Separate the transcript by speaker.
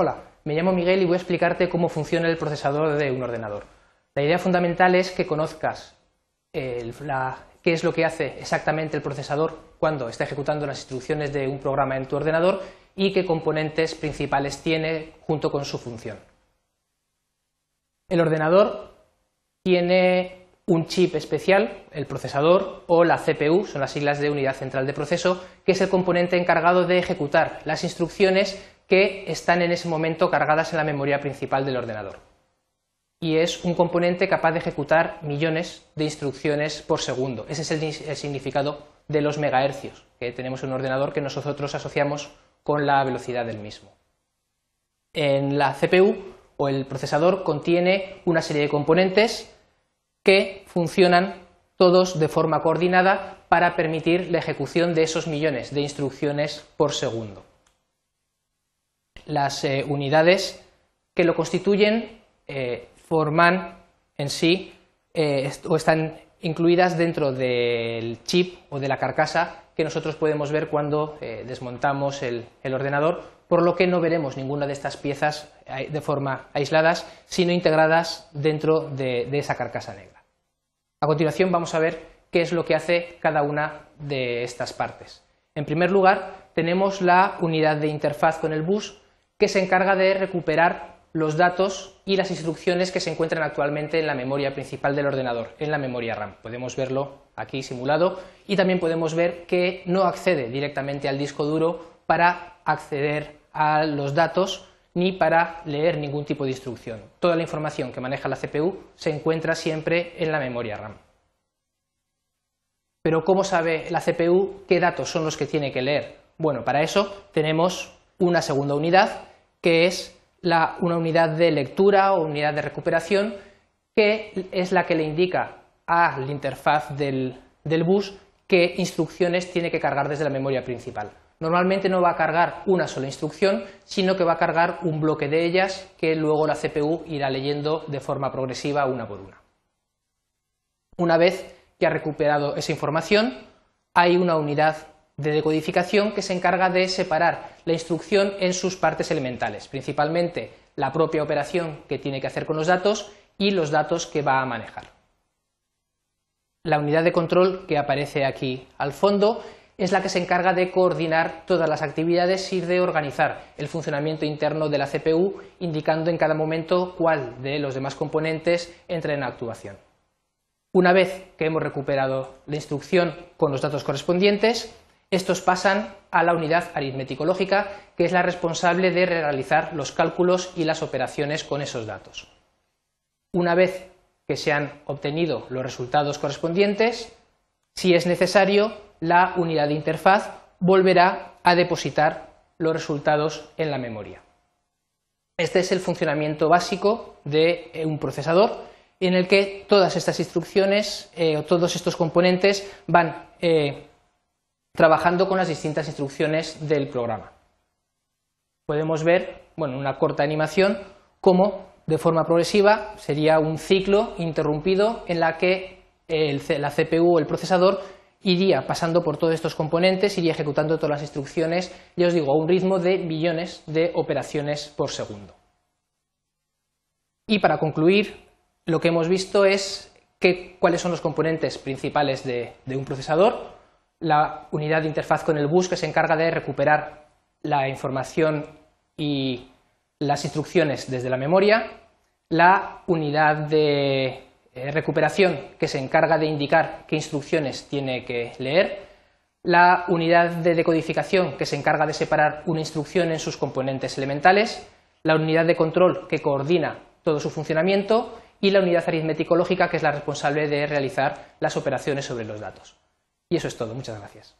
Speaker 1: Hola, me llamo Miguel y voy a explicarte cómo funciona el procesador de un ordenador. La idea fundamental es que conozcas qué es lo que hace exactamente el procesador cuando está ejecutando las instrucciones de un programa en tu ordenador y qué componentes principales tiene junto con su función. El ordenador tiene un chip especial, el procesador o la CPU, son las siglas de unidad central de proceso, que es el componente encargado de ejecutar las instrucciones que están en ese momento cargadas en la memoria principal del ordenador. Y es un componente capaz de ejecutar millones de instrucciones por segundo. Ese es el, significado de los megahercios que tenemos en un ordenador que nosotros asociamos con la velocidad del mismo. En la CPU o el procesador contiene una serie de componentes que funcionan todos de forma coordinada para permitir la ejecución de esos millones de instrucciones por segundo las eh, unidades que lo constituyen eh, forman en sí eh, o están incluidas dentro del chip o de la carcasa que nosotros podemos ver cuando desmontamos el, ordenador, por lo que no veremos ninguna de estas piezas de forma aisladas, sino integradas dentro de esa carcasa negra. A continuación vamos a ver qué es lo que hace cada una de estas partes. En primer lugar, tenemos la unidad de interfaz con el bus, que se encarga de recuperar los datos y las instrucciones que se encuentran actualmente en la memoria principal del ordenador, en la memoria RAM. Podemos verlo aquí simulado y también podemos ver que no accede directamente al disco duro para acceder a los datos ni para leer ningún tipo de instrucción. Toda la información que maneja la CPU se encuentra siempre en la memoria RAM. Pero ¿cómo sabe la CPU qué datos son los que tiene que leer? Bueno, para eso tenemos una segunda unidad que es una unidad de lectura o unidad de recuperación, que es la que le indica a la interfaz del, bus qué instrucciones tiene que cargar desde la memoria principal. Normalmente no va a cargar una sola instrucción, sino que va a cargar un bloque de ellas que luego la CPU irá leyendo de forma progresiva una por una. Una vez que ha recuperado esa información, hay una unidad de decodificación que se encarga de separar la instrucción en sus partes elementales, principalmente la propia operación que tiene que hacer con los datos y los datos que va a manejar. La unidad de control que aparece aquí al fondo es la que se encarga de coordinar todas las actividades y de organizar el funcionamiento interno de la CPU, indicando en cada momento cuál de los demás componentes entra en actuación. Una vez que hemos recuperado la instrucción con los datos correspondientes, estos pasan a la unidad aritmético-lógica, que es la responsable de realizar los cálculos y las operaciones con esos datos. Una vez que se han obtenido los resultados correspondientes, si es necesario, la unidad de interfaz volverá a depositar los resultados en la memoria. Este es el funcionamiento básico de un procesador en el que todas estas instrucciones eh, o todos estos componentes van eh, trabajando con las distintas instrucciones del programa. Podemos ver, bueno, una corta animación, cómo de forma progresiva sería un ciclo interrumpido en la que la CPU o el procesador iría pasando por todos estos componentes, iría ejecutando todas las instrucciones, ya os digo, a un ritmo de millones de operaciones por segundo. Y para concluir, lo que hemos visto es cuáles son los componentes principales de un procesador, la unidad de interfaz con el bus que se encarga de recuperar la información y las instrucciones desde la memoria, la unidad de eh, recuperación que se encarga de indicar qué instrucciones tiene que leer, la unidad de decodificación que se encarga de separar una instrucción en sus componentes elementales, la unidad de control que coordina todo su funcionamiento y la unidad aritmético-lógica que es la responsable de realizar las operaciones sobre los datos. Y eso es todo. Muchas gracias.